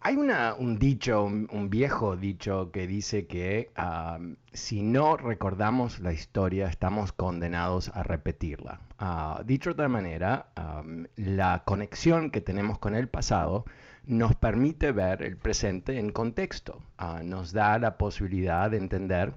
hay un dicho, un, viejo dicho que dice que si no recordamos la historia estamos condenados a repetirla. Uh, dicho de otra manera, la conexión que tenemos con el pasado nos permite ver el presente en contexto, ah, nos da la posibilidad de entender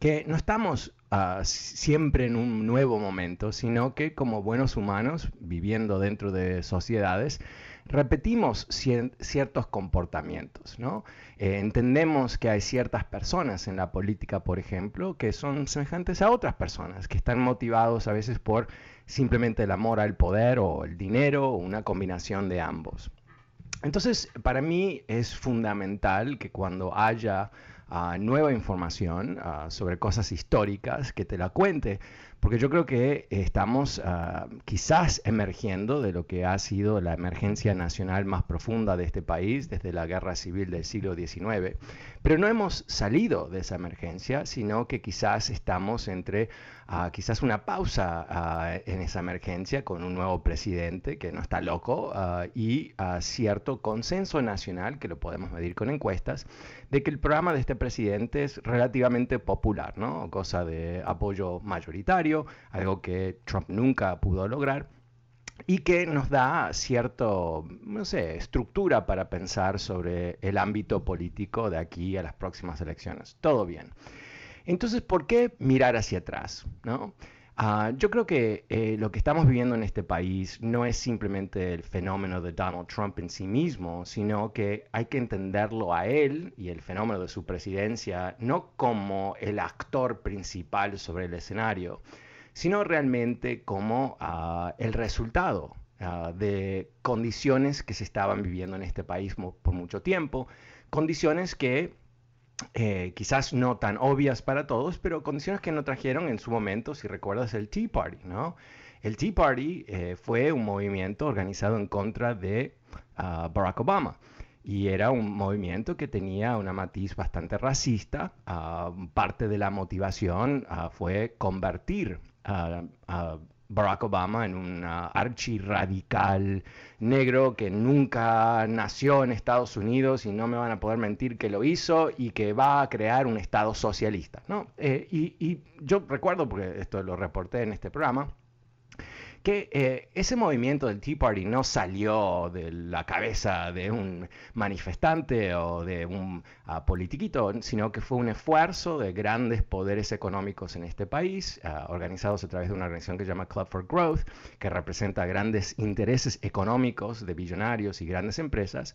que no estamos ah, siempre en un nuevo momento, sino que como buenos humanos, viviendo dentro de sociedades, repetimos ciertos comportamientos. ¿no? Eh, entendemos que hay ciertas personas en la política, por ejemplo, que son semejantes a otras personas, que están motivados a veces por simplemente el amor al poder o el dinero o una combinación de ambos. Entonces, para mí es fundamental que cuando haya nueva información sobre cosas históricas, que te la cuente, porque yo creo que estamos ah, quizás emergiendo de lo que ha sido la emergencia nacional más profunda de este país desde la guerra civil del siglo XIX, pero no hemos salido de esa emergencia, sino que quizás estamos entre uh, quizás una pausa en esa emergencia con un nuevo presidente que no está loco y cierto consenso nacional, que lo podemos medir con encuestas, de que el programa de este presidente es relativamente popular, ¿no? cosa de apoyo mayoritario algo que Trump nunca pudo lograr y que nos da cierto, no sé, estructura para pensar sobre el ámbito político de aquí a las próximas elecciones. Todo bien. Entonces, ¿por qué mirar hacia atrás? ¿no? Ah, yo creo que eh, lo que estamos viviendo en este país no es simplemente el fenómeno de Donald Trump en sí mismo, sino que hay que entenderlo a él y el fenómeno de su presidencia no como el actor principal sobre el escenario, sino realmente como ah, el resultado ah, de condiciones que se estaban viviendo en este país por mucho tiempo, condiciones que eh, quizás no tan obvias para todos, pero condiciones que no trajeron en su momento, si recuerdas, el Tea Party, ¿no? El Tea Party eh, fue un movimiento organizado en contra de ah, Barack Obama y era un movimiento que tenía una matiz bastante racista. Ah, parte de la motivación ah, fue convertir a Barack Obama en un archirradical negro que nunca nació en Estados Unidos y no me van a poder mentir que lo hizo y que va a crear un Estado socialista. ¿no? Eh, y, y yo recuerdo, porque esto lo reporté en este programa, que eh, ese movimiento del Tea Party no salió de la cabeza de un manifestante o de un uh, politiquito, sino que fue un esfuerzo de grandes poderes económicos en este país, uh, organizados a través de una organización que se llama Club for Growth, que representa grandes intereses económicos de billonarios y grandes empresas,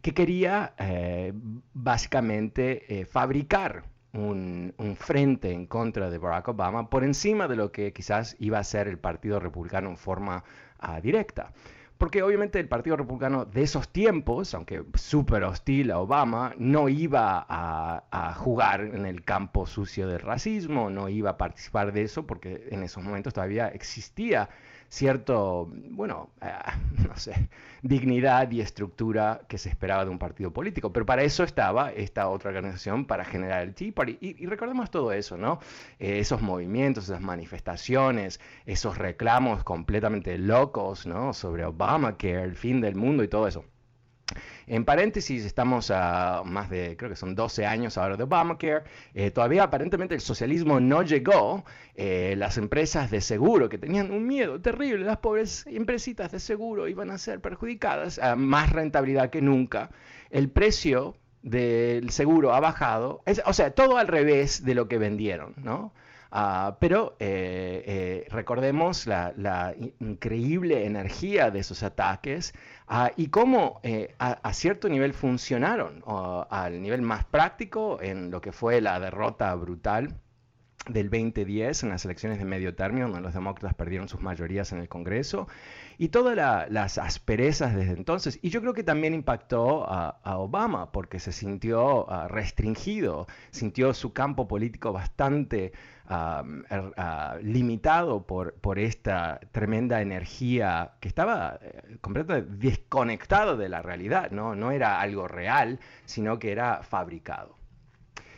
que quería eh, básicamente eh, fabricar un, frente en contra de Barack Obama por encima de lo que quizás iba a ser el Partido Republicano en forma ah, directa. Porque obviamente el Partido Republicano de esos tiempos, aunque súper hostil a Obama, no iba a, a, jugar en el campo sucio del racismo, no iba a participar de eso, porque en esos momentos todavía existía cierto, bueno, no sé, dignidad y estructura que se esperaba de un partido político. Pero para eso estaba esta otra organización, para generar el Tea Party. Y, recordemos todo eso, ¿no? Eh, esos movimientos, esas manifestaciones, esos reclamos completamente locos, ¿no? Sobre Obamacare, el fin del mundo y todo eso. En paréntesis, estamos a más de, creo que son 12 años ahora de Obamacare. Eh, todavía aparentemente el socialismo no llegó. Eh, las empresas de seguro que tenían un miedo terrible, las pobres empresitas de seguro iban a ser perjudicadas, a más rentabilidad que nunca. El precio del seguro ha bajado, o sea, todo al revés de lo que vendieron, ¿no? Ah, pero eh, eh, recordemos la, increíble energía de esos ataques ah, y cómo eh, a, cierto nivel funcionaron, al nivel más práctico en lo que fue la derrota brutal del 2010 en las elecciones de medio término, donde los demócratas perdieron sus mayorías en el Congreso, y todas las asperezas desde entonces. Y yo creo que también impactó a, Obama, porque se sintió ah, restringido, sintió su campo político bastante Er, limitado por, por, esta tremenda energía que estaba eh, completamente desconectado de la realidad, ¿no? no era algo real, sino que era fabricado.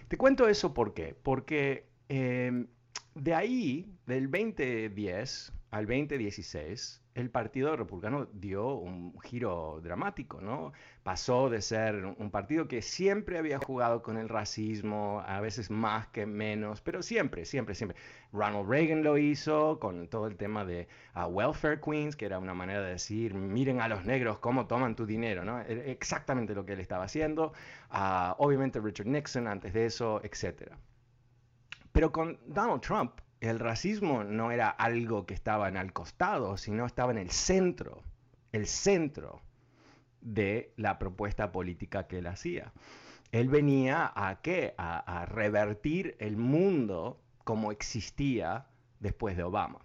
Te cuento eso por qué, porque em, de ahí, del 2010 al 2016, el Partido Republicano dio un giro dramático, ¿no? Pasó de ser un partido que siempre había jugado con el racismo, a veces más que menos, pero siempre, siempre, siempre. Ronald Reagan lo hizo con todo el tema de uh, welfare queens, que era una manera de decir, miren a los negros cómo toman tu dinero, ¿no? Exactamente lo que él estaba haciendo. Uh, obviamente Richard Nixon antes de eso, etc. Pero con Donald Trump el racismo no era algo que estaba en al costado, sino estaba en el centro, el centro de la propuesta política que él hacía. Él venía a qué? A, revertir el mundo como existía después de Obama.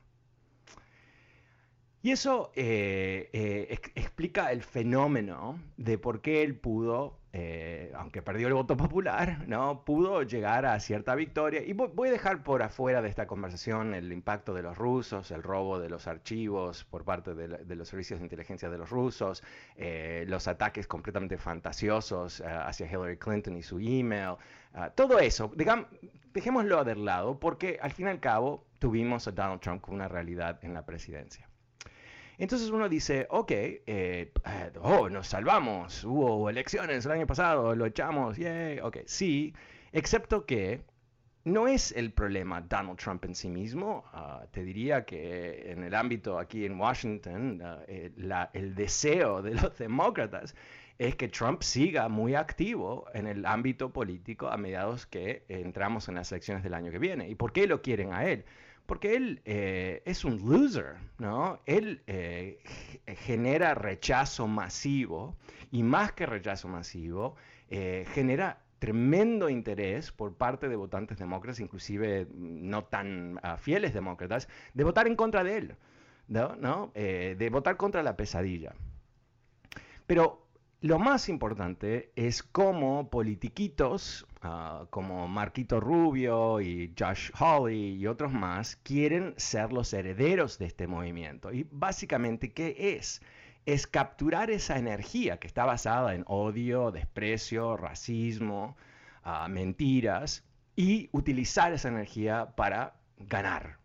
Y eso eh, eh, explica el fenómeno de por qué él pudo eh, aunque perdió el voto popular, ¿no? pudo llegar a cierta victoria. Y voy a dejar por afuera de esta conversación el impacto de los rusos, el robo de los archivos por parte de, los servicios de inteligencia de los rusos, eh, los ataques completamente fantasiosos eh, hacia Hillary Clinton y su email, todo eso. Digamos, dejémoslo de lado porque al fin y al cabo tuvimos a Donald Trump con una realidad en la presidencia. Entonces uno dice, ok, eh, eh, oh, nos salvamos, hubo elecciones el año pasado, lo echamos, yay, ok, sí, excepto que no es el problema Donald Trump en sí mismo. Ah, te diría que en el ámbito aquí en Washington, ah, eh, el deseo de los demócratas es que Trump siga muy activo en el ámbito político a mediados que entramos en las elecciones del año que viene. ¿Y por qué lo quieren a él? Porque él eh, es un loser, ¿no? Él eh, genera rechazo masivo y más que rechazo masivo, eh, genera tremendo interés por parte de votantes demócratas, inclusive no tan ah, fieles demócratas, de votar en contra de él, ¿no? de votar contra la pesadilla. Pero lo más importante es cómo politiquitos ah, como Marquito Rubio y Josh Hawley y otros más quieren ser los herederos de este movimiento. Y básicamente, ¿qué es? Es capturar esa energía que está basada en odio, desprecio, racismo, ah, mentiras y utilizar esa energía para ganar,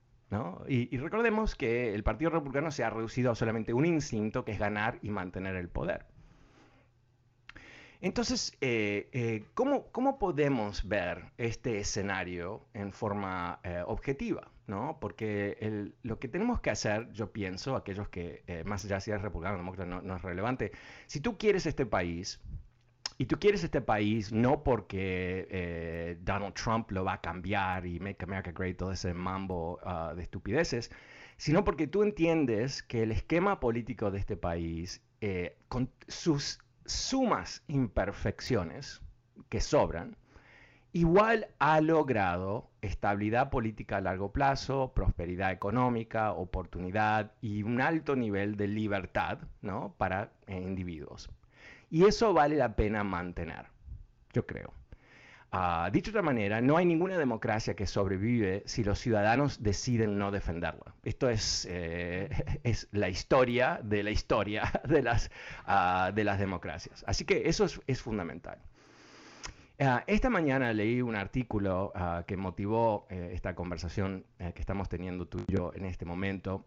y, recordemos que el Partido Republicano se ha reducido a solamente un instinto, que es ganar y mantener el poder. Entonces, eh, eh, ¿cómo, podemos ver este escenario en forma eh, objetiva? ¿no? Porque lo que tenemos que hacer, yo pienso, aquellos que, más allá si eres republicano o demócrata, no, es relevante, si tú quieres este país, y tú quieres este país no porque Donald Trump lo va a cambiar y Make America Great, todo ese mambo ah, de estupideces, sino porque tú entiendes que el esquema político de este país, con sus sumas imperfecciones que sobran, igual ha logrado estabilidad política a largo plazo, prosperidad económica, oportunidad y un alto nivel de libertad ¿no? para individuos. Y eso vale la pena mantener, yo creo. Ah, dicho de otra manera, no hay ninguna democracia que sobrevive si los ciudadanos deciden no defenderla. Esto es, eh, es la historia de la historia de las, ah, de las democracias. Así que eso es, fundamental. Ah, esta mañana leí un artículo que motivó eh, esta conversación eh, que estamos teniendo tú y yo en este momento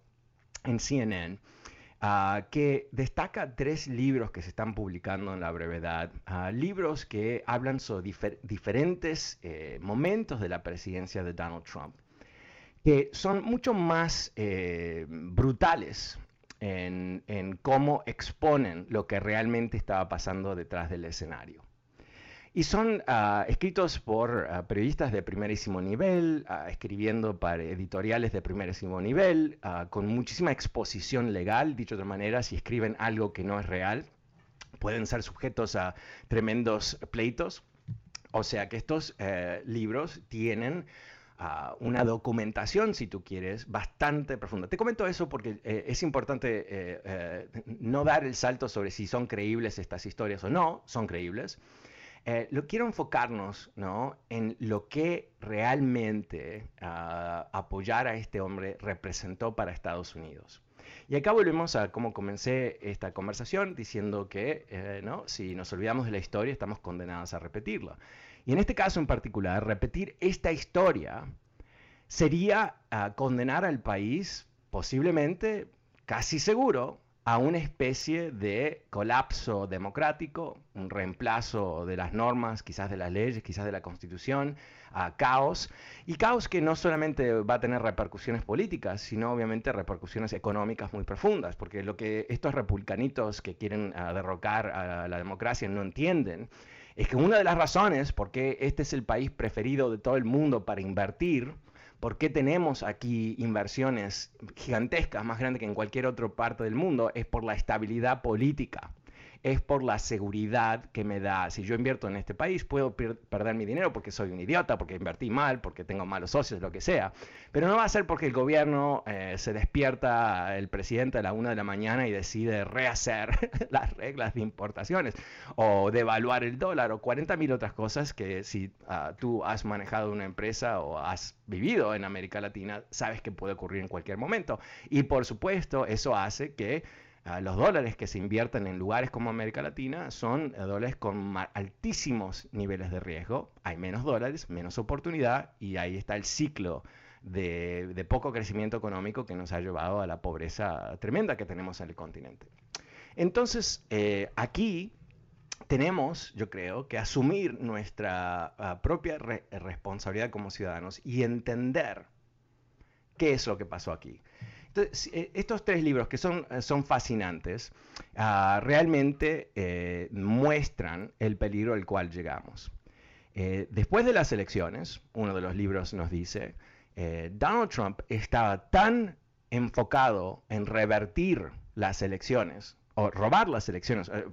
en CNN. Ah, que destaca tres libros que se están publicando en la brevedad, ah, libros que hablan sobre diferentes eh, momentos de la presidencia de Donald Trump, que son mucho más eh, brutales en, en cómo exponen lo que realmente estaba pasando detrás del escenario. Y son ah, escritos por ah, periodistas de primerísimo nivel, ah, escribiendo para editoriales de primerísimo nivel, con muchísima exposición legal, dicho de otra manera, si escriben algo que no es real, pueden ser sujetos a tremendos pleitos. O sea que estos eh, libros tienen una documentación, si tú quieres, bastante profunda. Te comento eso porque eh, es importante eh, no dar el salto sobre si son creíbles estas historias o no, son creíbles. Eh, lo quiero enfocarnos en lo que realmente ah, apoyar a este hombre representó para Estados Unidos. Y acá volvemos a cómo comencé esta conversación diciendo que eh, ¿no? si nos olvidamos de la historia estamos condenados a repetirla. Y en este caso en particular, repetir esta historia sería ah, condenar al país posiblemente, casi seguro, a una especie de colapso democrático, un reemplazo de las normas, quizás de las leyes, quizás de la constitución, a caos, y caos que no solamente va a tener repercusiones políticas, sino obviamente repercusiones económicas muy profundas, porque lo que estos republicanitos que quieren ah, derrocar a la democracia no entienden es que una de las razones por qué este es el país preferido de todo el mundo para invertir, por qué tenemos aquí inversiones gigantescas, más grandes que en cualquier otra parte del mundo, es por la estabilidad política es por la seguridad que me da. Si yo invierto en este país, puedo perder mi dinero porque soy un idiota, porque invertí mal, porque tengo malos socios, lo que sea. Pero no va a ser porque el gobierno eh, se despierta el presidente a la una de la mañana y decide rehacer las reglas de importaciones o devaluar el dólar o 40 mil otras cosas que si ah, tú has manejado una empresa o has vivido en América Latina, sabes que puede ocurrir en cualquier momento. Y por supuesto, eso hace que los dólares que se invierten en lugares como América Latina son eh, dólares con altísimos niveles de riesgo. Hay menos dólares, menos oportunidad y ahí está el ciclo de, poco crecimiento económico que nos ha llevado a la pobreza tremenda que tenemos en el continente. Entonces, eh, aquí tenemos, yo creo, que asumir nuestra ah, propia responsabilidad como ciudadanos y entender qué es lo que pasó aquí. Eh, estos tres libros que son, eh, son fascinantes, ah, realmente eh, muestran el peligro al cual llegamos. después de las elecciones, uno de los libros nos dice, Donald Trump estaba tan enfocado en revertir las elecciones o robar las elecciones. Eh,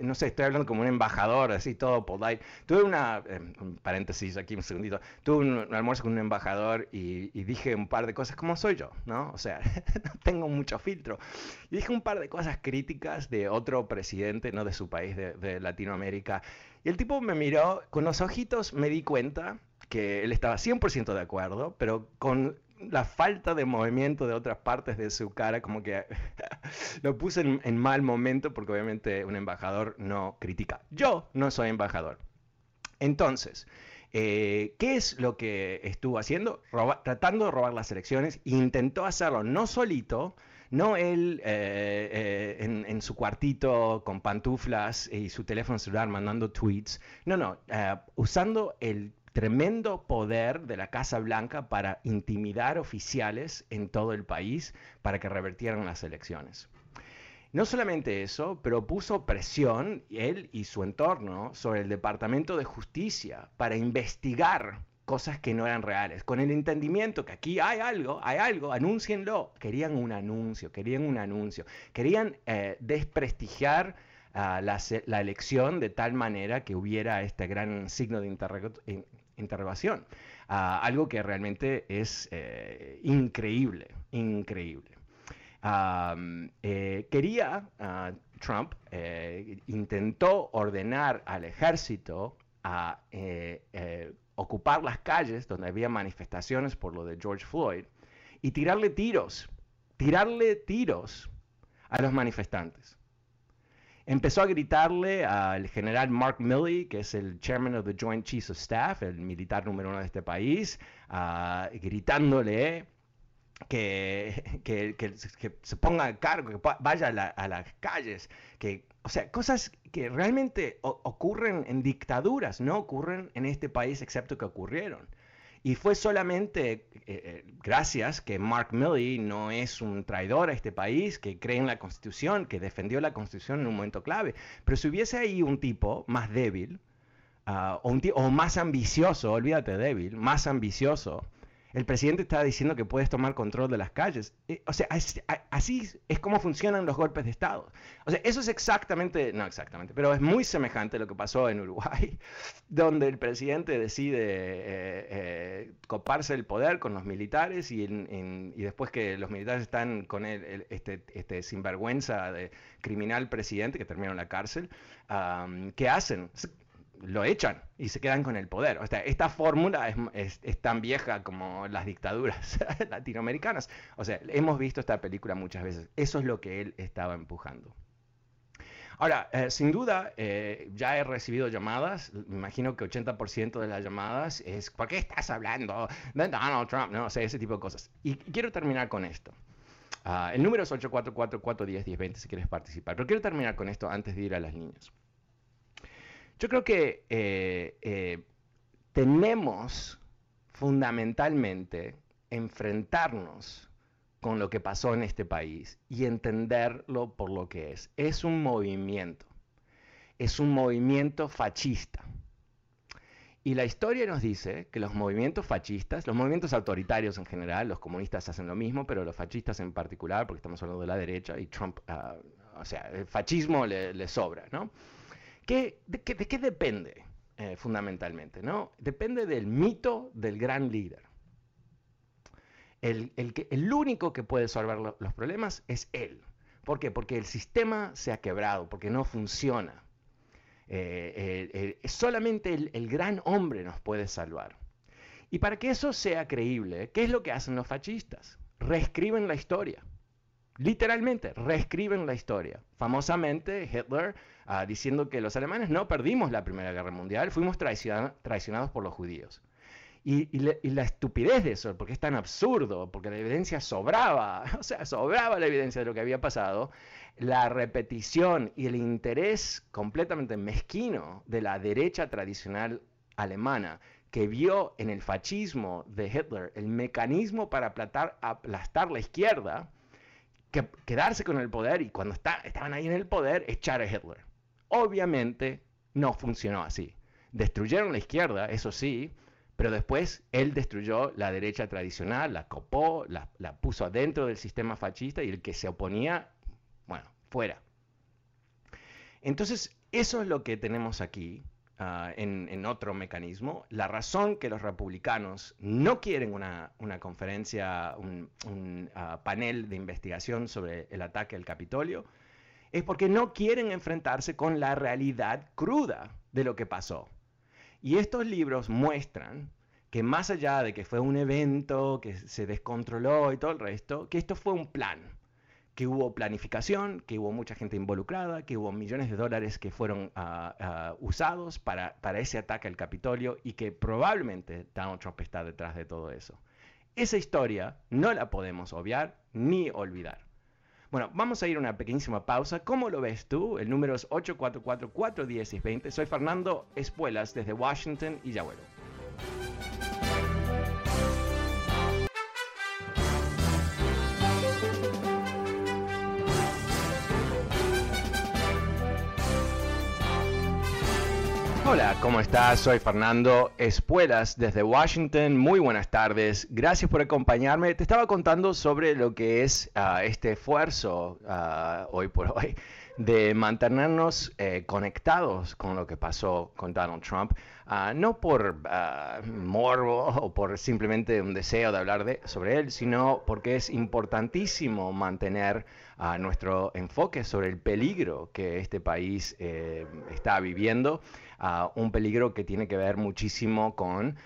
no sé, estoy hablando como un embajador, así todo polite. Tuve una, eh, paréntesis aquí un segundito, tuve un, almuerzo con un embajador y, dije un par de cosas como soy yo, ¿no? O sea, tengo mucho filtro. Y dije un par de cosas críticas de otro presidente, no de su país, de, de Latinoamérica. Y el tipo me miró, con los ojitos me di cuenta que él estaba 100% de acuerdo, pero con la falta de movimiento de otras partes de su cara, como que lo puse en, mal momento, porque obviamente un embajador no critica. Yo no soy embajador. Entonces, eh, ¿qué es lo que estuvo haciendo? tratando de robar las elecciones. Intentó hacerlo no solito, no él eh, eh, en, en, su cuartito con pantuflas y su teléfono celular mandando tweets. No, no, usando el tremendo poder de la Casa Blanca para intimidar oficiales en todo el país para que revertieran las elecciones. No solamente eso, pero puso presión, él y su entorno, sobre el Departamento de Justicia para investigar cosas que no eran reales, con el entendimiento que aquí hay algo, hay algo, anúncienlo. Querían un anuncio, querían un anuncio, querían eh, desprestigiar ah, la, elección de tal manera que hubiera este gran signo de interrogación algo que realmente es eh, increíble, increíble. Eh, quería, Trump eh, intentó ordenar al ejército a ocupar las calles donde había manifestaciones por lo de George Floyd y tirarle tiros, tirarle tiros a los manifestantes. Empezó a gritarle al general Mark Milley, que es el chairman of the Joint Chiefs of Staff, el militar número uno de este país, uh, gritándole que, que, se ponga a cargo, que vaya a, a, las calles, que, o sea, cosas que realmente ocurren en dictaduras, no ocurren en este país, excepto que ocurrieron. Y fue solamente eh, eh, gracias que Mark Milley no es un traidor a este país, que cree en la Constitución, que defendió la Constitución en un momento clave. Pero si hubiese ahí un tipo más débil, uh, o, un o más ambicioso, olvídate débil, más ambicioso, el presidente está diciendo que puedes tomar control de las calles. Eh, o sea, así es como funcionan los golpes de Estado. O sea, eso es exactamente, no exactamente, pero es muy semejante a lo que pasó en Uruguay, donde el presidente decide eh, eh, coparse el poder con los militares y, después que los militares están con él, este, este sinvergüenza de criminal presidente que terminó en la cárcel, ¿qué hacen? Lo echan y se quedan con el poder. O sea, esta fórmula es, tan vieja como las dictaduras latinoamericanas. O sea, hemos visto esta película muchas veces. Eso es lo que él estaba empujando. Ahora, eh, sin duda, eh, ya he recibido llamadas, me imagino que 80% de las llamadas es, ¿por qué estás hablando de Donald Trump? No, o sea, ese tipo de cosas. Y quiero terminar con esto. Ah, el número es 844-410-1020 si quieres participar. Pero quiero terminar con esto antes de ir a las líneas. Yo creo que eh, eh, tenemos fundamentalmente enfrentarnos con lo que pasó en este país y entenderlo por lo que es. Es un movimiento, es un movimiento fascista. Y la historia nos dice que los movimientos fascistas, los movimientos autoritarios en general, los comunistas hacen lo mismo, pero los fascistas en particular, porque estamos hablando de la derecha y Trump, ah, o sea, el fascismo le, le sobra, ¿no? De, qué depende eh, fundamentalmente? ¿no? Depende del mito del gran líder. El, el, único que puede resolver los problemas es él. ¿Por qué? Porque el sistema se ha quebrado, porque no funciona. Eh, solamente el, gran hombre nos puede salvar. Y para que eso sea creíble, ¿qué es lo que hacen los fascistas? Reescriben la historia. Literalmente, reescriben la historia. Famosamente, Hitler Ah, diciendo que los alemanes no perdimos la Primera Guerra Mundial, fuimos traicionados por los judíos. Y, la estupidez de eso, porque es tan absurdo, porque la evidencia sobraba, o sea, sobraba la evidencia de lo que había pasado, la repetición y el interés completamente mezquino de la derecha tradicional alemana, que vio en el fascismo de Hitler el mecanismo para aplastar la izquierda, que quedarse con el poder y cuando estaban ahí en el poder, echar a Hitler. Obviamente no funcionó así. Destruyeron la izquierda, eso sí, pero después él destruyó la derecha tradicional, la copó, la, puso adentro del sistema fascista y el que se oponía, bueno, fuera. Entonces, eso es lo que tenemos aquí ah, en, otro mecanismo. La razón que los republicanos no quieren una, conferencia, un, ah, panel de investigación sobre el ataque al Capitolio, es porque no quieren enfrentarse con la realidad cruda de lo que pasó. Y estos libros muestran que más allá de que fue un evento, que se descontroló y todo el resto, que esto fue un plan, que hubo planificación, que hubo mucha gente involucrada, que hubo millones de dólares que fueron ah, ah, usados para, para ese ataque al Capitolio y que probablemente Donald Trump está detrás de todo eso. Esa historia no la podemos obviar ni olvidar. Bueno, vamos a ir a una pequeñísima pausa. ¿Cómo lo ves tú? El número es 844-410-20. Soy Fernando Espuelas desde Washington y ya vuelvo. Hola, ¿cómo estás? Soy Fernando Espuelas desde Washington. Muy buenas tardes. Gracias por acompañarme. Te estaba contando sobre lo que es ah, este esfuerzo ah, hoy por hoy de mantenernos eh, conectados con lo que pasó con Donald Trump, ah, no por morbo o por simplemente un deseo de hablar de, sobre él, sino porque es importantísimo mantener nuestro enfoque sobre el peligro que este país eh, está viviendo, un peligro que tiene que ver muchísimo con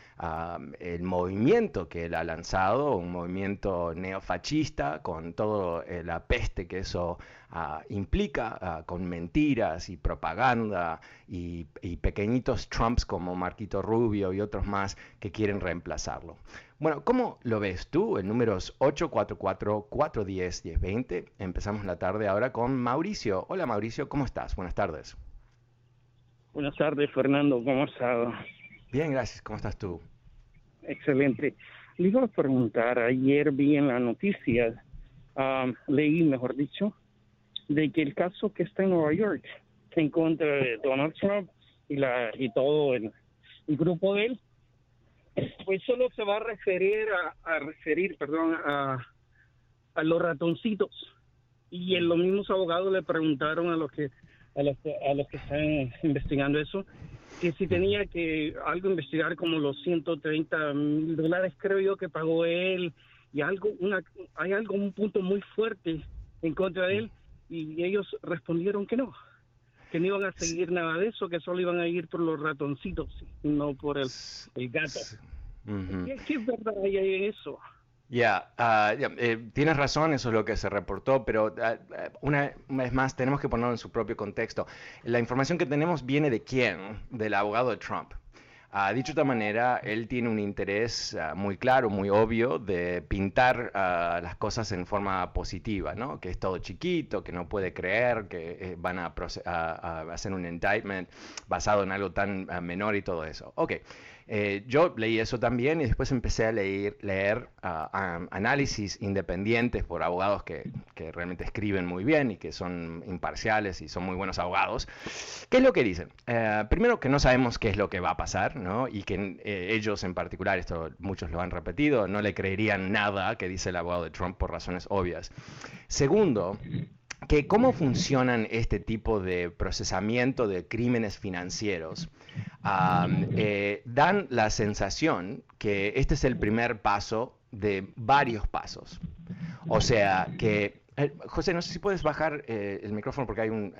el movimiento que él ha lanzado, un movimiento neofascista, con toda eh, la peste que eso ah, implica, ah, con mentiras y propaganda y, pequeñitos Trumps como Marquito Rubio y otros más que quieren reemplazarlo. Bueno, ¿cómo lo ves tú? El número es 844-410-1020. Empezamos la tarde ahora con Mauricio. Hola Mauricio, ¿cómo estás? Buenas tardes. Buenas tardes, Fernando. ¿Cómo estás? Bien, gracias. ¿Cómo estás tú? Excelente. Le iba a preguntar, ayer vi en la noticia, um, leí, mejor dicho, de que el caso que está en Nueva York, en contra de Donald Trump y, la, y todo el, grupo de él, pues solo se va a referir a, referir, perdón, a, a los ratoncitos. Y en los mismos abogados le preguntaron a los que a los, a los que están investigando eso que si tenía que algo investigar como los 130 mil dólares creo yo que pagó él y algo una hay algo un punto muy fuerte en contra de él y ellos respondieron que no que no iban a seguir nada de eso que solo iban a ir por los ratoncitos no por el, el gato. ¿Qué, ¿Qué, verdad hay en eso ya, ah, eh, tienes razón, eso es lo que se reportó, pero ah, una, vez más tenemos que ponerlo en su propio contexto. La información que tenemos viene de quién? Del abogado de Trump. dicho de otra manera, él tiene un interés muy claro, muy obvio de pintar las cosas en forma positiva, ¿no? Que es todo chiquito, que no puede creer, que eh, van a, hacer un indictment basado en algo tan menor y todo eso. Ok. Eh, yo leí eso también y después empecé a leer, leer ah, análisis independientes por abogados que, realmente escriben muy bien y que son imparciales y son muy buenos abogados. ¿Qué es lo que dicen? Eh, primero que no sabemos qué es lo que va a pasar, ¿no? Y que eh, ellos en particular, esto muchos lo han repetido, no le creerían nada que dice el abogado de Trump por razones obvias. Segundo, que cómo funcionan este tipo de procesamiento de crímenes financieros eh, dan la sensación que este es el primer paso de varios pasos. O sea, que... Eh, José, no sé si puedes bajar eh, el micrófono porque hay un...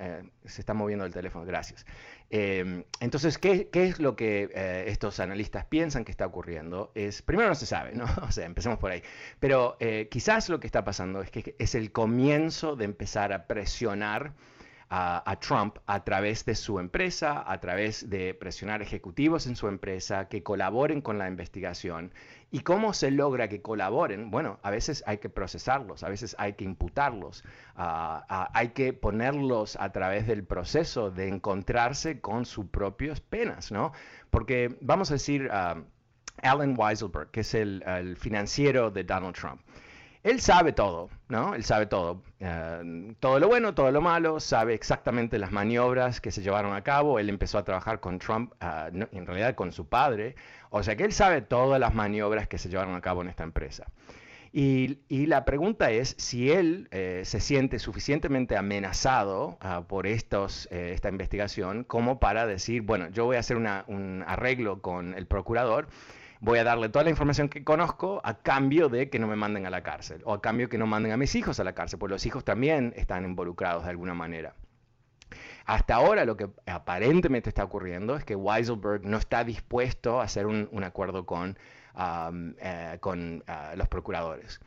se está moviendo el teléfono, gracias. entonces, ¿qué, es lo que estos analistas piensan que está ocurriendo? Es, primero no se sabe, ¿no? O sea, empecemos por ahí. Pero quizás lo que está pasando es que es el comienzo de empezar a presionar a, Trump a través de su empresa, a través de presionar ejecutivos en su empresa que colaboren con la investigación. ¿Y cómo se logra que colaboren? Bueno, a veces hay que procesarlos, a veces hay que imputarlos, hay que ponerlos a través del proceso de encontrarse con sus propias penas, ¿no? Porque vamos a decir, Alan Weiselberg, que es el financiero de Donald Trump, él sabe todo, ¿no? Él sabe todo. Eh, todo lo bueno, todo lo malo, sabe exactamente las maniobras que se llevaron a cabo. Él empezó a trabajar con Trump, ah, en realidad con su padre. O sea que él sabe todas las maniobras que se llevaron a cabo en esta empresa. Y, la pregunta es si él eh, se siente suficientemente amenazado por eh, esta investigación como para decir, bueno, yo voy a hacer un arreglo con el procurador voy a darle toda la información que conozco a cambio de que no me manden a la cárcel o a cambio que no manden a mis hijos a la cárcel, porque los hijos también están involucrados de alguna manera. Hasta ahora lo que aparentemente está ocurriendo es que Weiselberg no está dispuesto a hacer un, acuerdo con, eh, con ah, los procuradores.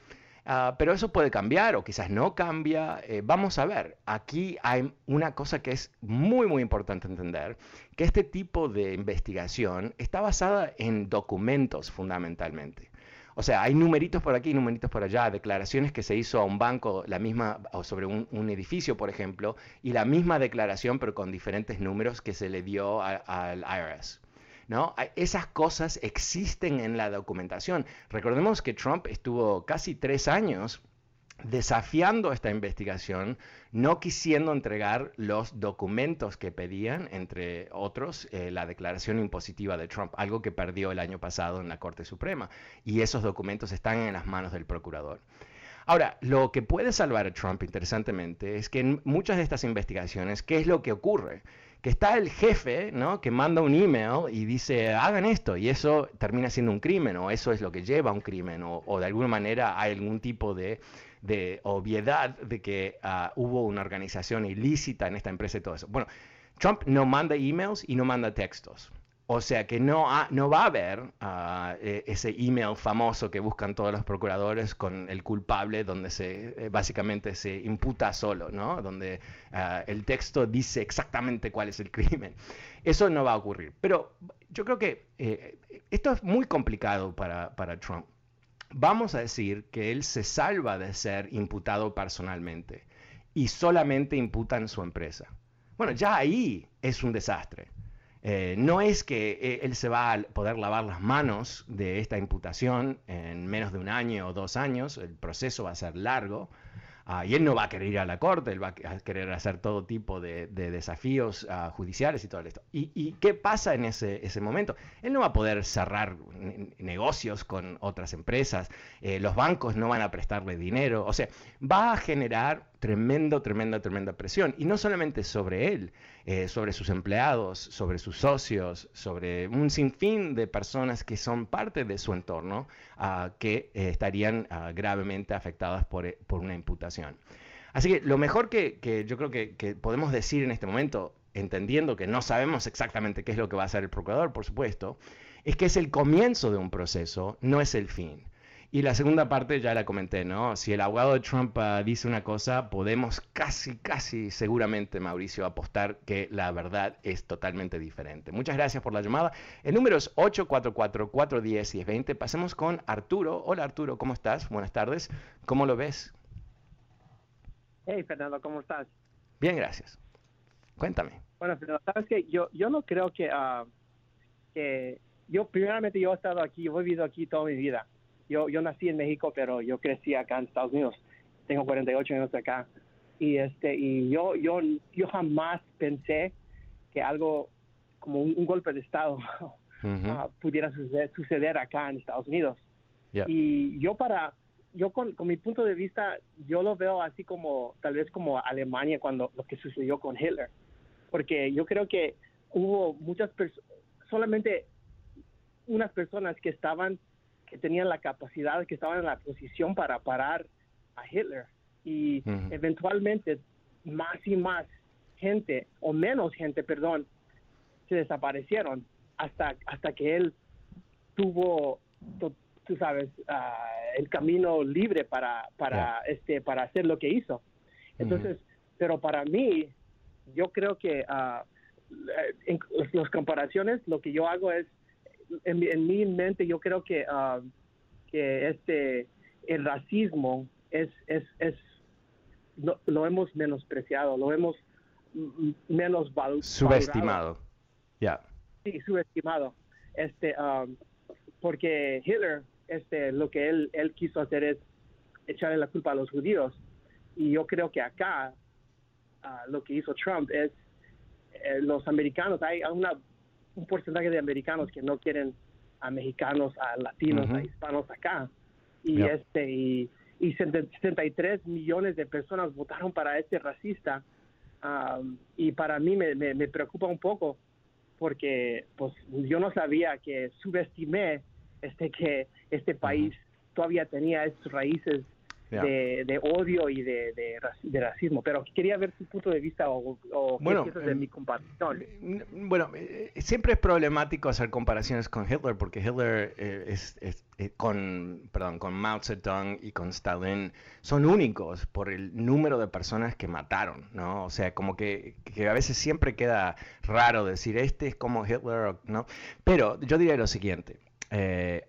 Ah, pero eso puede cambiar o quizás no cambia. Eh, vamos a ver, aquí hay una cosa que es muy, muy importante entender, que este tipo de investigación está basada en documentos fundamentalmente. O sea, hay numeritos por aquí, numeritos por allá, declaraciones que se hizo a un banco, la misma, o sobre un, edificio, por ejemplo, y la misma declaración, pero con diferentes números que se le dio al IRS. ¿No? Esas cosas existen en la documentación. Recordemos que Trump estuvo casi tres años desafiando esta investigación, no quisiendo entregar los documentos que pedían, entre otros, eh, la declaración impositiva de Trump, algo que perdió el año pasado en la Corte Suprema. Y esos documentos están en las manos del procurador. Ahora, lo que puede salvar a Trump, interesantemente, es que en muchas de estas investigaciones, ¿qué es lo que ocurre? Que está el jefe, ¿no? Que manda un email y dice, hagan esto, y eso termina siendo un crimen, o eso es lo que lleva a un crimen, o, de alguna manera hay algún tipo de, obviedad de que ah, hubo una organización ilícita en esta empresa y todo eso. Bueno, Trump no manda emails y no manda textos. O sea que no, no va a haber e, ese email famoso que buscan todos los procuradores con el culpable donde se eh, básicamente se imputa solo, ¿no? Donde ah, el texto dice exactamente cuál es el crimen. Eso no va a ocurrir. Pero yo creo que eh, esto es muy complicado para, para Trump. Vamos a decir que él se salva de ser imputado personalmente y solamente imputa en su empresa. Bueno, ya ahí es un desastre. Eh, no es que eh, él se va a poder lavar las manos de esta imputación en menos de un año o dos años, el proceso va a ser largo, Ah, y él no va a querer ir a la corte, él va a querer hacer todo tipo de, desafíos ah, judiciales y todo esto. ¿Y, qué pasa en ese, momento? Él no va a poder cerrar negocios con otras empresas, eh, los bancos no van a prestarle dinero, o sea, va a generar tremendo, tremenda, tremenda presión. Y no solamente sobre él, eh, sobre sus empleados, sobre sus socios, sobre un sinfín de personas que son parte de su entorno ah, que eh, estarían ah, gravemente afectadas por, por, una imputación. Así que lo mejor que, yo creo que, que podemos decir en este momento, entendiendo que no sabemos exactamente qué es lo que va a hacer el procurador, por supuesto, es que es el comienzo de un proceso, no es el fin. Y la segunda parte ya la comenté, ¿no? Si el abogado de Trump uh, dice una cosa, podemos casi, casi seguramente, Mauricio, apostar que la verdad es totalmente diferente. Muchas gracias por la llamada. El número es 844-410-1020. Pasemos con Arturo. Hola Arturo, ¿cómo estás? Buenas tardes. ¿Cómo lo ves? Hey Fernando, ¿cómo estás? Bien, gracias. Cuéntame. Bueno, Fernando, sabes que yo, yo no creo que, uh, que yo, primeramente, yo he estado aquí, yo he vivido aquí toda mi vida yo, yo nací en México, pero yo crecí acá en Estados Unidos. Tengo 48 años acá. Y, este, y yo, yo, yo jamás pensé que algo como un, golpe de Estado ah, pudiera suceder, acá en Estados Unidos. Y yo para, yo con, con, mi punto de vista, yo lo veo así como, tal vez como Alemania cuando lo que sucedió con Hitler. Porque yo creo que hubo muchas personas, solamente unas personas que estaban que tenían la capacidad, que estaban en la posición para parar a Hitler. Y eventualmente más y más gente, o menos gente, perdón, se desaparecieron hasta, hasta que él tuvo, tú sabes, ah, el camino libre para, para, este, para hacer lo que hizo. Entonces, pero para mí, yo creo que uh, en las comparaciones, lo que yo hago es en, mi mente yo creo que, ah, que este el racismo es, es, es lo hemos menospreciado, lo hemos menos subestimado. Ya. Sí, subestimado. Este, ah, porque Hitler, este, lo que él, él quiso hacer es echarle la culpa a los judíos. Y yo creo que acá ah, lo que hizo Trump es eh, los americanos, hay una un porcentaje de americanos que no quieren a mexicanos, a latinos, a hispanos acá. Y este y, y 73 millones de personas votaron para este racista. y para mí me, me, preocupa un poco porque pues yo no sabía que subestimé este que este país todavía tenía esas raíces de, odio y de, de, racismo. Pero quería ver su punto de vista o, bueno, qué de mi comparación. Bueno, eh, siempre es problemático hacer comparaciones con Hitler porque Hitler eh, es, eh, con, perdón, con Mao Zedong y con Stalin son únicos por el número de personas que mataron, ¿no? O sea, como que, que a veces siempre queda raro decir este es como Hitler, ¿no? Pero yo diría lo siguiente.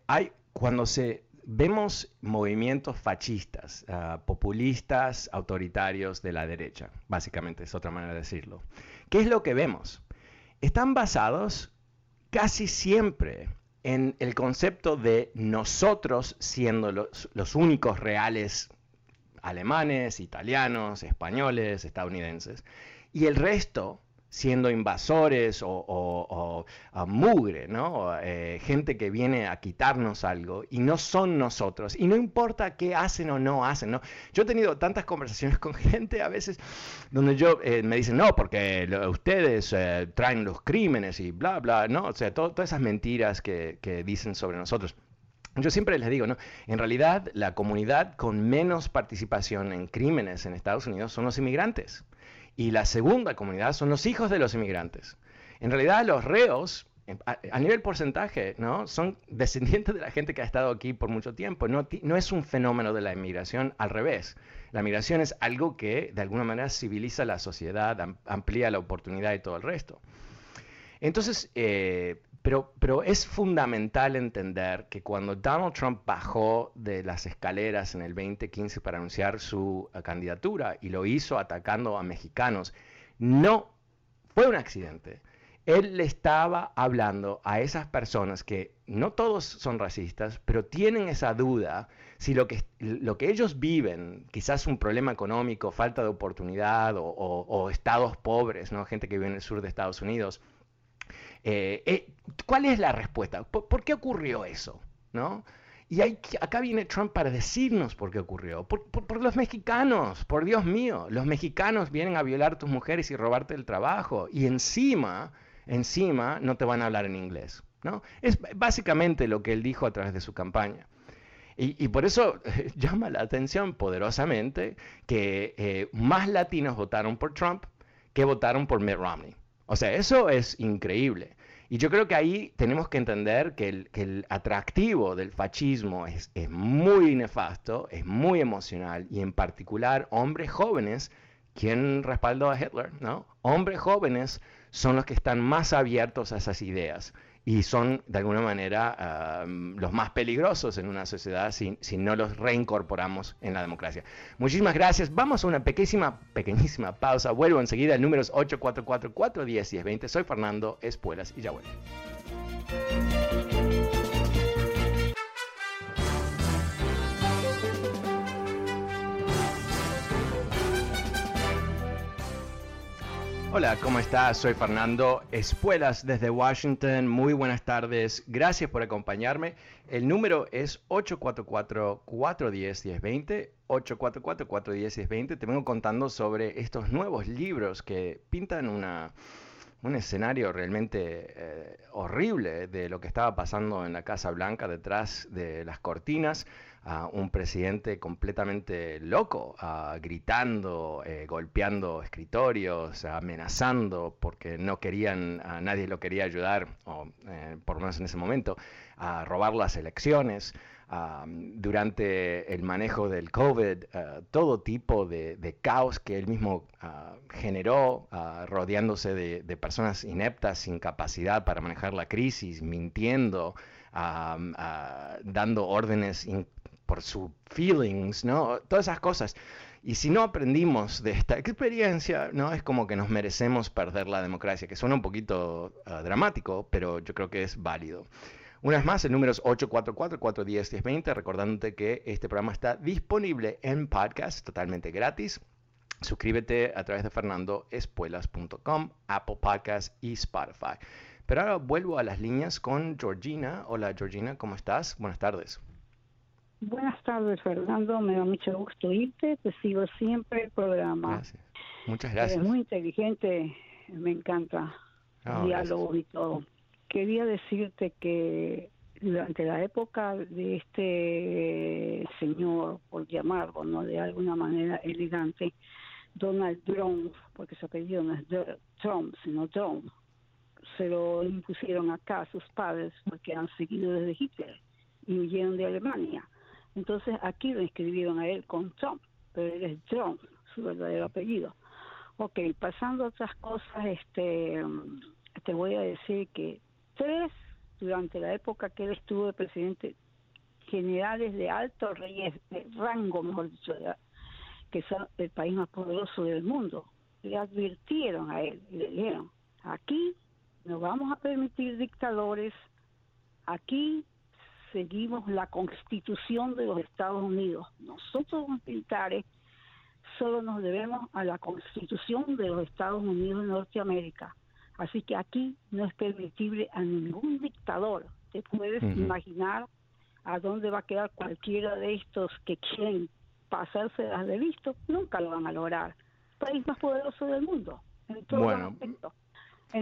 hay, cuando se vemos movimientos fascistas, ah, populistas, autoritarios de la derecha, básicamente es otra manera de decirlo. ¿Qué es lo que vemos? Están basados casi siempre en el concepto de nosotros siendo los, los únicos reales alemanes, italianos, españoles, estadounidenses, y el resto siendo invasores o, mugre, ¿no? Eh, gente que viene a quitarnos algo y no son nosotros. Y no importa qué hacen o no hacen. Yo he tenido tantas conversaciones con gente a veces donde yo eh, me dicen, no, porque ustedes eh, traen los crímenes y bla, bla, ¿no? O sea, todas esas mentiras que, que dicen sobre nosotros. Yo siempre les digo, ¿no? En realidad, la comunidad con menos participación en crímenes en Estados Unidos son los inmigrantes. Y la segunda comunidad son los hijos de los inmigrantes. En realidad, los reos, a, nivel porcentaje, ¿no? Son descendientes de la gente que ha estado aquí por mucho tiempo. No, no es un fenómeno de la inmigración al revés. La migración es algo que, de alguna manera, civiliza la sociedad, amplía la oportunidad y todo el resto. Entonces, eh, pero, pero es fundamental entender que cuando Donald Trump bajó de las escaleras en el 2015 para anunciar su eh, candidatura y lo hizo atacando a mexicanos, no fue un accidente. Él le estaba hablando a esas personas que no todos son racistas, pero tienen esa duda si lo que, lo que ellos viven, quizás un problema económico, falta de oportunidad o, estados pobres, ¿no? gente que vive en el sur de Estados Unidos, eh, eh, ¿Cuál es la respuesta? ¿Por, qué ocurrió eso? ¿No? Y acá viene Trump para decirnos por qué ocurrió. Por, los mexicanos, por Dios mío. Los mexicanos vienen a violar a tus mujeres y robarte el trabajo. Y encima, encima, no te van a hablar en inglés. ¿no? Es básicamente lo que él dijo a través de su campaña. Y, por eso llama la atención poderosamente que eh, más latinos votaron por Trump que votaron por Mitt Romney. O sea, eso es increíble. Y yo creo que ahí tenemos que entender que el, atractivo del fascismo es, muy nefasto, es muy emocional, y en particular hombres jóvenes, ¿quién respaldó a Hitler? ¿no? Hombres jóvenes son los que están más abiertos a esas ideas y son de alguna manera los más peligrosos en una sociedad si, si, no los reincorporamos en la democracia. Muchísimas gracias. Vamos a una pequeñísima, pequeñísima pausa. Vuelvo enseguida. El número es 844-410-1020. Soy Fernando Espuelas y ya vuelvo. Hola, ¿cómo estás? Soy Fernando Espuelas desde Washington. Muy buenas tardes. Gracias por acompañarme. El número es 844-410-1020. 844-410-1020. Te vengo contando sobre estos nuevos libros que pintan una, un escenario realmente eh, horrible de lo que estaba pasando en la Casa Blanca detrás de las cortinas a un presidente completamente loco, gritando, eh, golpeando escritorios, amenazando porque no querían, a nadie lo quería ayudar, o eh, por lo menos en ese momento, a robar las elecciones. durante el manejo del COVID, eh, todo tipo de, caos que él mismo generó, rodeándose de, personas ineptas, sin capacidad para manejar la crisis, mintiendo, dando órdenes por sus feelings, ¿no? Todas esas cosas. Y si no aprendimos de esta experiencia, ¿no? Es como que nos merecemos perder la democracia, que suena un poquito ah, dramático, pero yo creo que es válido. Una vez más, el número es 844-410-1020, recordándote que este programa está disponible en podcast totalmente gratis. Suscríbete a través de fernandoespuelas.com, Apple Podcasts y Spotify. Pero ahora vuelvo a las líneas con Georgina. Hola Georgina, ¿cómo estás? Buenas tardes. Buenas tardes, Fernando. Me da mucho gusto irte. Te sigo siempre el programa. Gracias. Muchas gracias. muy inteligente. Me encanta el oh, diálogo y todo. Quería decirte que durante la época de este señor, por llamarlo, ¿no? De alguna manera elegante, Donald Trump, porque su apellido no es Trump, sino Trump, se lo impusieron acá a sus padres porque han seguido desde Hitler y huyeron de Alemania. Entonces aquí lo inscribieron a él con Trump, pero él es Trump, su verdadero apellido. Ok, pasando a otras cosas, este, te voy a decir que tres, durante la época que él estuvo de presidente, generales de alto reyes, de rango, mejor dicho, que son el país más poderoso del mundo, le advirtieron a él y le dijeron, aquí no vamos a permitir dictadores, aquí seguimos la constitución de los Estados Unidos. Nosotros los militares solo nos debemos a la constitución de los Estados Unidos de Norteamérica. Así que aquí no es permitible a ningún dictador. Te puedes imaginar a dónde va a quedar cualquiera de estos que quieren pasarse las de listo, nunca lo van a lograr. país más poderoso del mundo, en bueno, aspectos.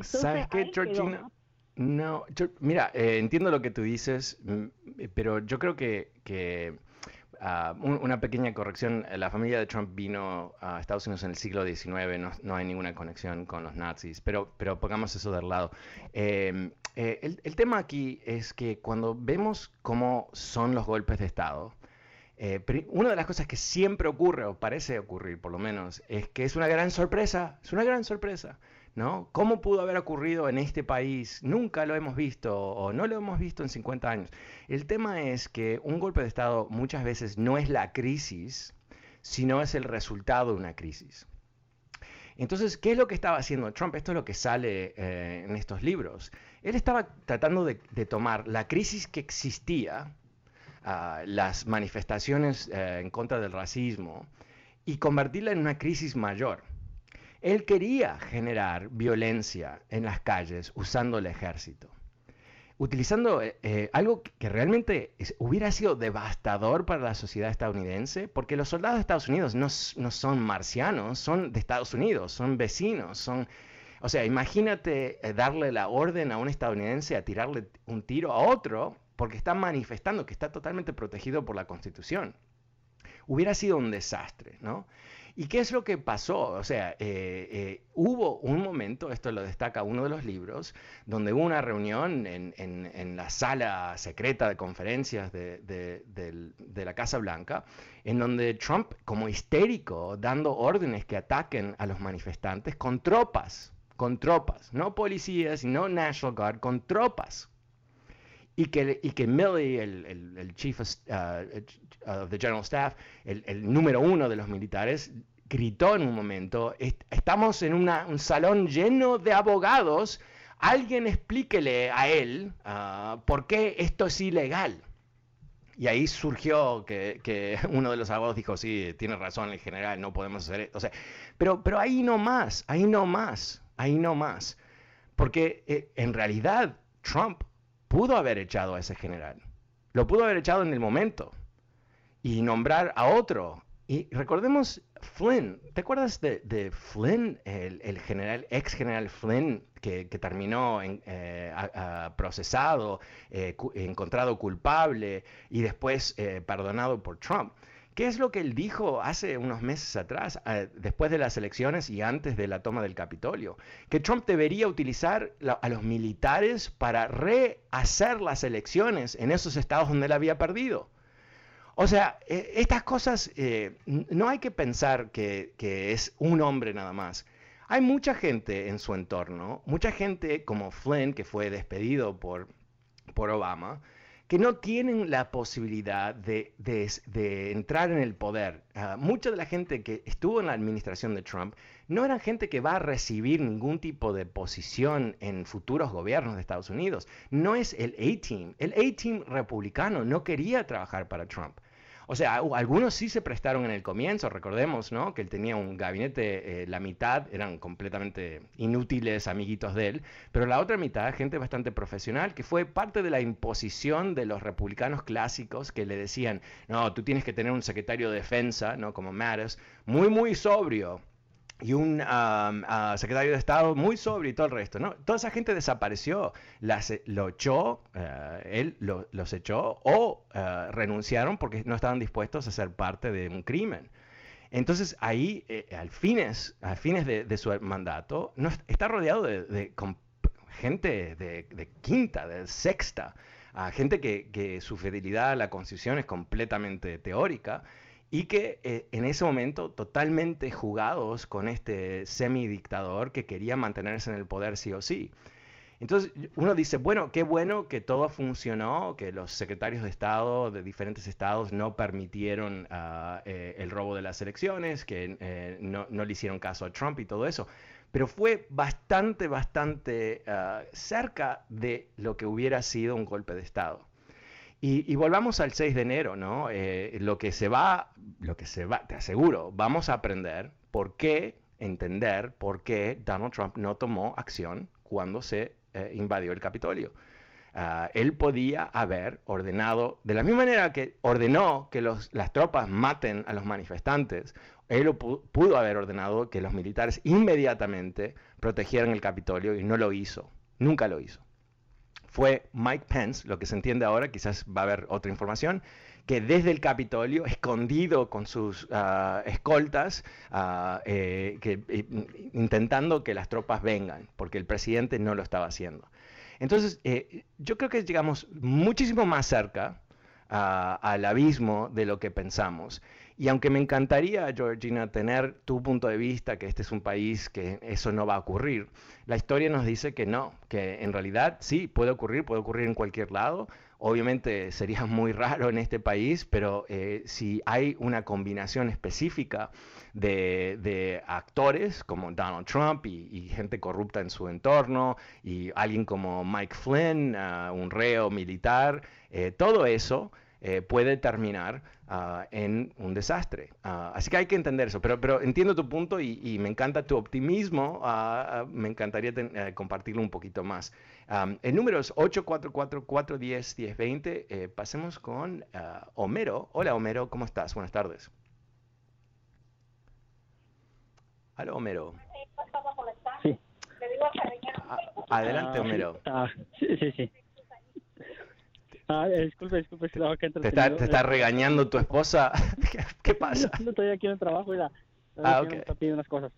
¿Sabes qué, Georgina? No, yo, mira, eh, entiendo lo que tú dices. pero yo creo que, ah, una pequeña corrección, la familia de Trump vino a Estados Unidos en el siglo XIX, no, no hay ninguna conexión con los nazis, pero, pero pongamos eso del lado. Em, eh, el, el, tema aquí es que cuando vemos cómo son los golpes de Estado, eh, una de las cosas que siempre ocurre, o parece ocurrir por lo menos, es que es una gran sorpresa, es una gran sorpresa. ¿No? ¿Cómo pudo haber ocurrido en este país? Nunca lo hemos visto o no lo hemos visto en 50 años. El tema es que un golpe de Estado muchas veces no es la crisis, sino es el resultado de una crisis. Entonces, ¿qué es lo que estaba haciendo Trump? Esto es lo que sale eh, en estos libros. Él estaba tratando de, tomar la crisis que existía, ah, las manifestaciones eh, en contra del racismo, y convertirla en una crisis mayor. Él quería generar violencia en las calles usando el ejército, utilizando eh, eh, algo que realmente hubiera sido devastador para la sociedad estadounidense, porque los soldados de Estados Unidos no, son marcianos, son de Estados Unidos, son vecinos, son... O sea, imagínate eh, darle la orden a un estadounidense a tirarle un tiro a otro porque está manifestando que está totalmente protegido por la Constitución. Hubiera sido un desastre, ¿no? ¿Y qué es lo que pasó? O sea, eh, eh, hubo un momento, esto lo destaca uno de los libros, donde hubo una reunión en, la sala secreta de conferencias de, la Casa Blanca, en donde Trump, como histérico, dando órdenes que ataquen a los manifestantes con tropas, con tropas, no policías, no National Guard, con tropas. Y que, y que Milley, el, chief of, uh, the General Staff, el, el, número uno de los militares, gritó en un momento, estamos en un salón lleno de abogados, alguien explíquele a él ah, por qué esto es ilegal. Y ahí surgió que, uno de los abogados dijo, sí, tiene razón en general, no podemos hacer esto. Pero, pero ahí no más, ahí no más, ahí no más. Porque eh, en realidad Trump pudo haber echado a ese general. Lo pudo haber echado en el momento y nombrar a otro y recordemos Flynn, ¿te acuerdas de, Flynn, el, general, ex general Flynn, que, terminó eh, procesado, eh, encontrado culpable y después eh, perdonado por Trump? ¿Qué es lo que él dijo hace unos meses atrás, después de las elecciones y antes de la toma del Capitolio? Que Trump debería utilizar a los militares para rehacer las elecciones en esos estados donde él había perdido. O sea, e, estas cosas eh, no hay que pensar que, es un hombre nada más. Hay mucha gente en su entorno, mucha gente como Flynn, que fue despedido por, por Obama, que no tienen la posibilidad de, entrar en el poder. Ah, mucha de la gente que estuvo en la administración de Trump no eran gente que va a recibir ningún tipo de posición en futuros gobiernos de Estados Unidos. No es el A-Team. El A-Team republicano no quería trabajar para Trump. O sea, algunos sí se prestaron en el comienzo, recordemos, ¿no? Que él tenía un gabinete, eh, la mitad eran completamente inútiles amiguitos de él, pero la otra mitad, gente bastante profesional, que fue parte de la imposición de los republicanos clásicos que le decían, no, tú tienes que tener un secretario de defensa, ¿no? Como Mattis, muy, muy sobrio, y un ah, secretario de Estado muy sobrio y todo el resto. ¿no? Toda esa gente desapareció, las, lo echó, eh, él los echó o eh, renunciaron porque no estaban dispuestos a ser parte de un crimen. Entonces ahí, eh, al fines, a fines de, su mandato, no, está rodeado de, gente de, quinta, de sexta, gente que su fidelidad a la Constitución es completamente teórica y que eh, en ese momento totalmente jugados con este semidictador que quería mantenerse en el poder sí o sí. Entonces uno dice, bueno, qué bueno que todo funcionó, que los secretarios de Estado de diferentes estados no permitieron ah, eh, el robo de las elecciones, que eh, no, le hicieron caso a Trump y todo eso. Pero fue bastante, bastante ah, cerca de lo que hubiera sido un golpe de Estado. Y, volvamos al 6 de enero, ¿no? Eh, lo que se va, lo que se va, te aseguro, vamos a aprender por qué, entender por qué Donald Trump no tomó acción cuando se eh, invadió el Capitolio. Ah, él podía haber ordenado, de la misma manera que ordenó que las tropas maten a los manifestantes, él pudo haber ordenado que los militares inmediatamente protegieran el Capitolio y no lo hizo, nunca lo hizo fue Mike Pence, lo que se entiende ahora, quizás va a haber otra información, que desde el Capitolio, escondido con sus uh, escoltas, uh, eh, eh, intentando que las tropas vengan, porque el presidente no lo estaba haciendo. Entonces, eh, yo creo que llegamos muchísimo más cerca uh, al abismo de lo que pensamos. Y aunque me encantaría, Georgina, tener tu punto de vista, que este es un país que eso no va a ocurrir, la historia nos dice que no, que en realidad sí, puede ocurrir, puede ocurrir en cualquier lado. Obviamente sería muy raro en este país, pero eh, si hay una combinación específica de, actores como Donald Trump y, gente corrupta en su entorno, y alguien como Mike Flynn, uh, un reo militar, eh, todo eso eh, puede terminar uh, en un desastre. Uh, así que hay que entender eso, pero, pero entiendo tu punto y, y me encanta tu optimismo, uh, me encantaría ten, compartirlo un poquito más. Um, el número es 844-410-1020, eh, pasemos con Homero. Hola Homero, ¿cómo estás? Buenas tardes. Hola Homero. Sí. Adelante Homero. sí, sí, sí. Ah, disculpe, disculpe, si la ¿Te está, ¿Te está regañando tu esposa? ¿Qué, qué pasa? No, estoy aquí en el trabajo la, ah, okay. está pidiendo unas cosas.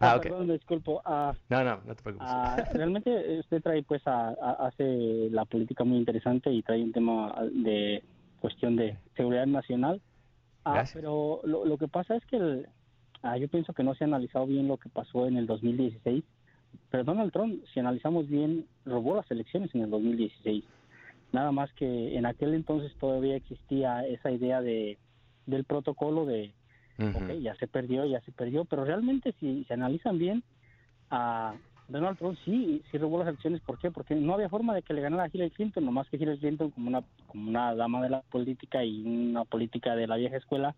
Ah, ah ok. Perdón, disculpo. Ah, no, no, no te preocupes. ah, realmente usted trae, pues, a, a- hace la política muy interesante y trae un tema de cuestión de seguridad nacional. Ah, Gracias. pero lo, lo que pasa es que el- ah, yo pienso que no se ha analizado bien lo que pasó en el 2016. Pero Donald Trump, si analizamos bien, robó las elecciones en el 2016. Nada más que en aquel entonces todavía existía esa idea de del protocolo de ok, ya se perdió, ya se perdió, pero realmente si se analizan bien, a Donald Trump sí, sí robó las elecciones, ¿por qué? Porque no había forma de que le ganara a Hillary Clinton, nomás que Hillary Clinton como una, como una dama de la política y una política de la vieja escuela,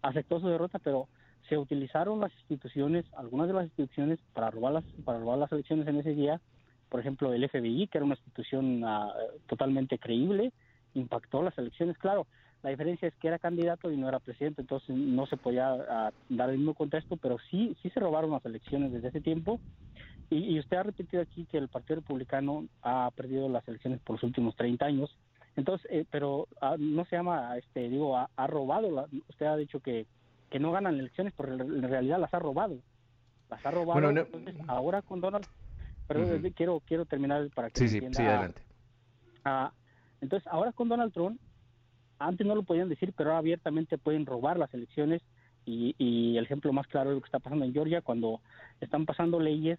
aceptó su derrota, pero se utilizaron las instituciones, algunas de las instituciones para robar las, para robar las elecciones en ese día, por ejemplo el FBI, que era una institución ah, totalmente creíble, impactó las elecciones, claro, la diferencia es que era candidato y no era presidente, entonces no se podía ah, dar el mismo contexto, pero sí, sí se robaron las elecciones desde ese tiempo. Y, y usted ha repetido aquí que el Partido Republicano ha perdido las elecciones por los últimos 30 años. Entonces, eh, pero ah, no se llama, este, digo, ha, ha robado. La, usted ha dicho que, que no ganan elecciones, pero en realidad las ha robado. Las ha robado. Bueno, no- Entonces, ahora con Donald, pero quiero quiero terminar para que Sí, me sí, entienda. sí, adelante. Ah, entonces, ahora con Donald Trump, antes no lo podían decir, pero ahora abiertamente pueden robar las elecciones. Y, y el ejemplo más claro es lo que está pasando en Georgia, cuando están pasando leyes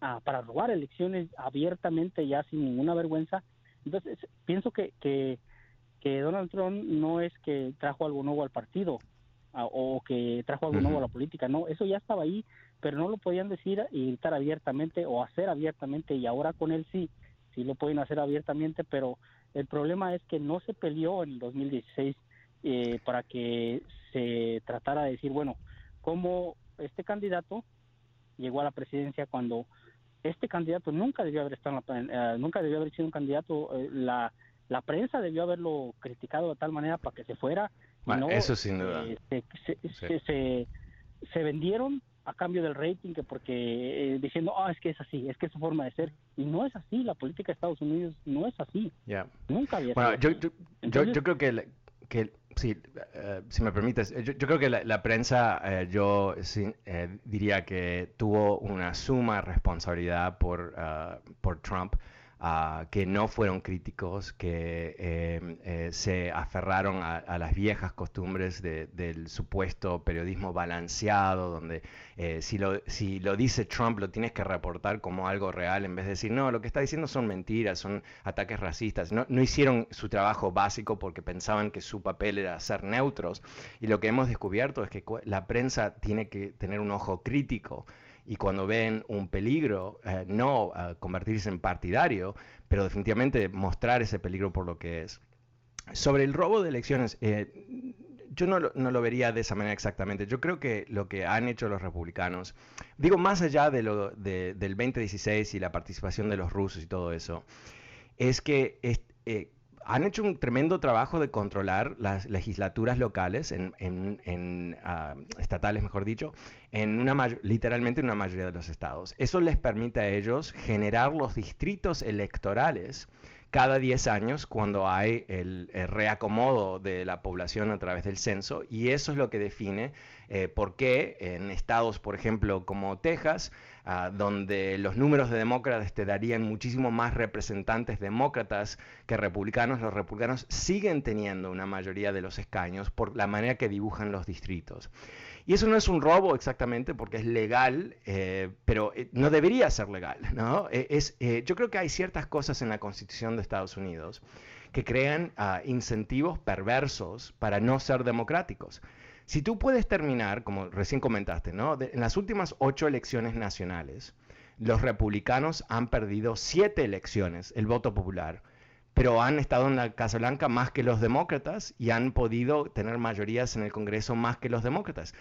ah, para robar elecciones abiertamente, ya sin ninguna vergüenza. Entonces, pienso que, que, que Donald Trump no es que trajo algo nuevo al partido ah, o que trajo algo nuevo a la política, no, eso ya estaba ahí, pero no lo podían decir y gritar abiertamente o hacer abiertamente, y ahora con él sí, sí lo pueden hacer abiertamente, pero el problema es que no se peleó en el 2016 eh, para que se tratara de decir, bueno, cómo este candidato llegó a la presidencia cuando este candidato nunca debió haber estado en la- eh, nunca debió haber sido un candidato eh, la la prensa debió haberlo criticado de tal manera para que se fuera Bueno, no, eso sin duda. eh, se, se, Sí. se, se- se vendieron a cambio del rating que porque eh, diciendo ah es que es así es que es su forma de ser y no es así la política de Estados Unidos no es así. Nunca había Bueno, sido yo, así. yo, yo, Entonces- yo creo que, la- que sí, eh, si me permites, yo, yo creo que la, la prensa, eh, yo sí, eh, diría que tuvo una suma responsabilidad por, por Trump, ah, que no fueron críticos, que eh, eh, se aferraron a, las viejas costumbres de- del supuesto periodismo balanceado, donde eh, si, lo, si lo dice Trump lo tienes que reportar como algo real en vez de decir, no, lo que está diciendo son mentiras, son ataques racistas. No, hicieron su trabajo básico porque pensaban que su papel era ser neutros. Y lo que hemos descubierto es que la prensa tiene que tener un ojo crítico y cuando ven un peligro, eh, no eh, convertirse en partidario, pero definitivamente mostrar ese peligro por lo que es. Sobre el robo de elecciones, eh, yo no lo, no lo vería de esa manera exactamente. Yo creo que lo que han hecho los republicanos, digo más allá de lo, de- del 2016 y la participación de los rusos y todo eso, es que han hecho un tremendo trabajo de controlar las legislaturas locales, en, ah, estatales mejor dicho, en una literalmente en una mayoría de los estados. Eso les permite a ellos generar los distritos electorales cada 10 años cuando hay el, reacomodo de la población a través del censo y eso es lo que define eh, por qué en estados, por ejemplo, como Texas, ah, donde los números de demócratas te darían muchísimo más representantes demócratas que republicanos, los republicanos siguen teniendo una mayoría de los escaños por la manera que dibujan los distritos. Y eso no es un robo exactamente porque es legal, eh, pero eh, no debería ser legal. ¿no? Eh, es, yo creo que hay ciertas cosas en la Constitución de Estados Unidos que crean ah, incentivos perversos para no ser democráticos. Si tú puedes terminar, como recién comentaste, en las últimas ocho elecciones nacionales, los republicanos han perdido siete elecciones, el voto popular, pero han estado en la Casa Blanca más que los demócratas y han podido tener mayorías en el Congreso más que los demócratas.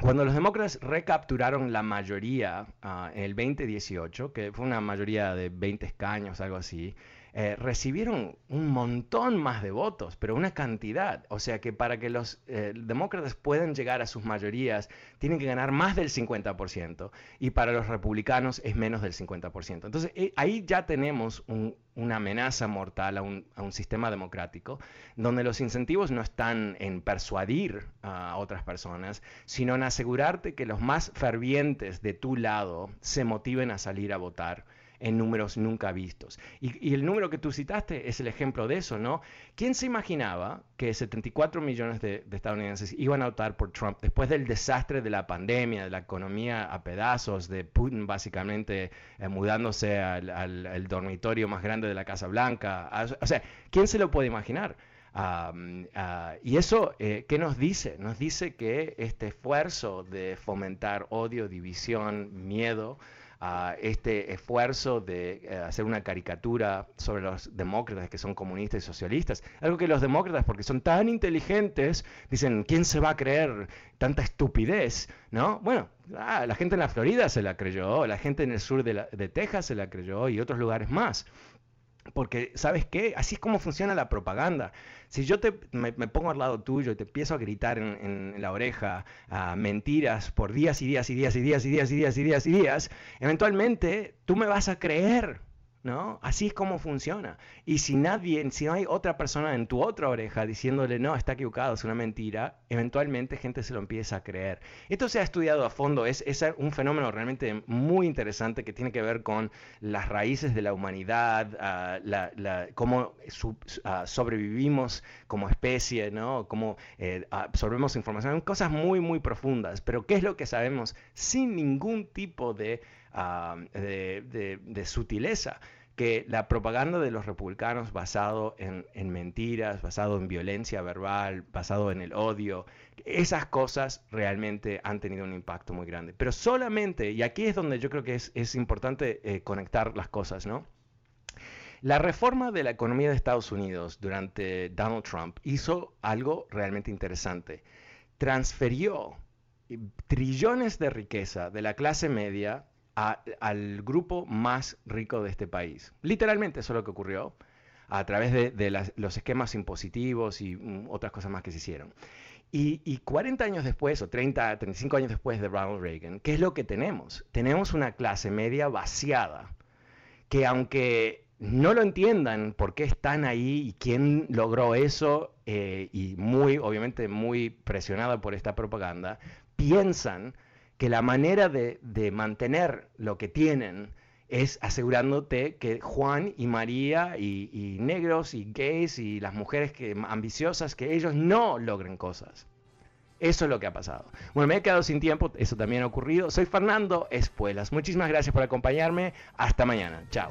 Cuando los demócratas recapturaron la mayoría ah, en el 2018, que fue una mayoría de 20 escaños, algo así, eh, recibieron un montón más de votos, pero una cantidad. O sea que para que los eh, demócratas puedan llegar a sus mayorías, tienen que ganar más del 50%, y para los republicanos es menos del 50%. Entonces eh, ahí ya tenemos una amenaza mortal a un, a un, sistema democrático, donde los incentivos no están en persuadir a otras personas, sino en asegurarte que los más fervientes de tu lado se motiven a salir a votar en números nunca vistos. Y, el número que tú citaste es el ejemplo de eso, ¿no? ¿Quién se imaginaba que 74 millones de, estadounidenses iban a votar por Trump después del desastre de la pandemia, de la economía a pedazos, de Putin básicamente eh, mudándose al, dormitorio más grande de la Casa Blanca? O sea, ¿quién se lo puede imaginar? Ah, y eso, eh, ¿qué nos dice? Nos dice que este esfuerzo de fomentar odio, división, miedo, a este esfuerzo de eh, hacer una caricatura sobre los demócratas que son comunistas y socialistas. Algo que los demócratas, porque son tan inteligentes, dicen, ¿quién se va a creer tanta estupidez? ¿No? Bueno, ah, la gente en la Florida se la creyó, la gente en el sur de, de Texas se la creyó y otros lugares más. Porque, ¿sabes qué? Así es como funciona la propaganda. Si yo te, me, pongo al lado tuyo y te empiezo a gritar en, la oreja mentiras por días y días y días y días y días y días y días y días, eventualmente tú me vas a creer. ¿No? Así es como funciona. Y si nadie, si no hay otra persona en tu otra oreja diciéndole, no, está equivocado, es una mentira, eventualmente gente se lo empieza a creer. Esto se ha estudiado a fondo, es, es un fenómeno realmente muy interesante que tiene que ver con las raíces de la humanidad, ah, la, cómo sobrevivimos como especie, ¿no? Cómo eh, absorbemos información, cosas muy, muy profundas. Pero ¿qué es lo que sabemos sin ningún tipo de, de, sutileza? que la propaganda de los republicanos basado en, mentiras, basado en violencia verbal, basado en el odio, esas cosas realmente han tenido un impacto muy grande. Pero solamente, y aquí es donde yo creo que es, importante eh, conectar las cosas, ¿no? La reforma de la economía de Estados Unidos durante Donald Trump hizo algo realmente interesante. Transferió trillones de riqueza de la clase media al grupo más rico de este país. Literalmente eso es lo que ocurrió a través de, los esquemas impositivos y mm, otras cosas más que se hicieron. Y, 40 años después, o 30, 35 años después de Ronald Reagan, ¿qué es lo que tenemos? Tenemos una clase media vaciada, que aunque no lo entiendan por qué están ahí y quién logró eso, eh, y muy, obviamente, muy presionada por esta propaganda, piensan que la manera de, mantener lo que tienen es asegurándote que Juan y María y, negros y gays y las mujeres que, ambiciosas, que ellos no logren cosas. Eso es lo que ha pasado. Bueno, me he quedado sin tiempo, eso también ha ocurrido. Soy Fernando Espuelas. Muchísimas gracias por acompañarme. Hasta mañana. Chao.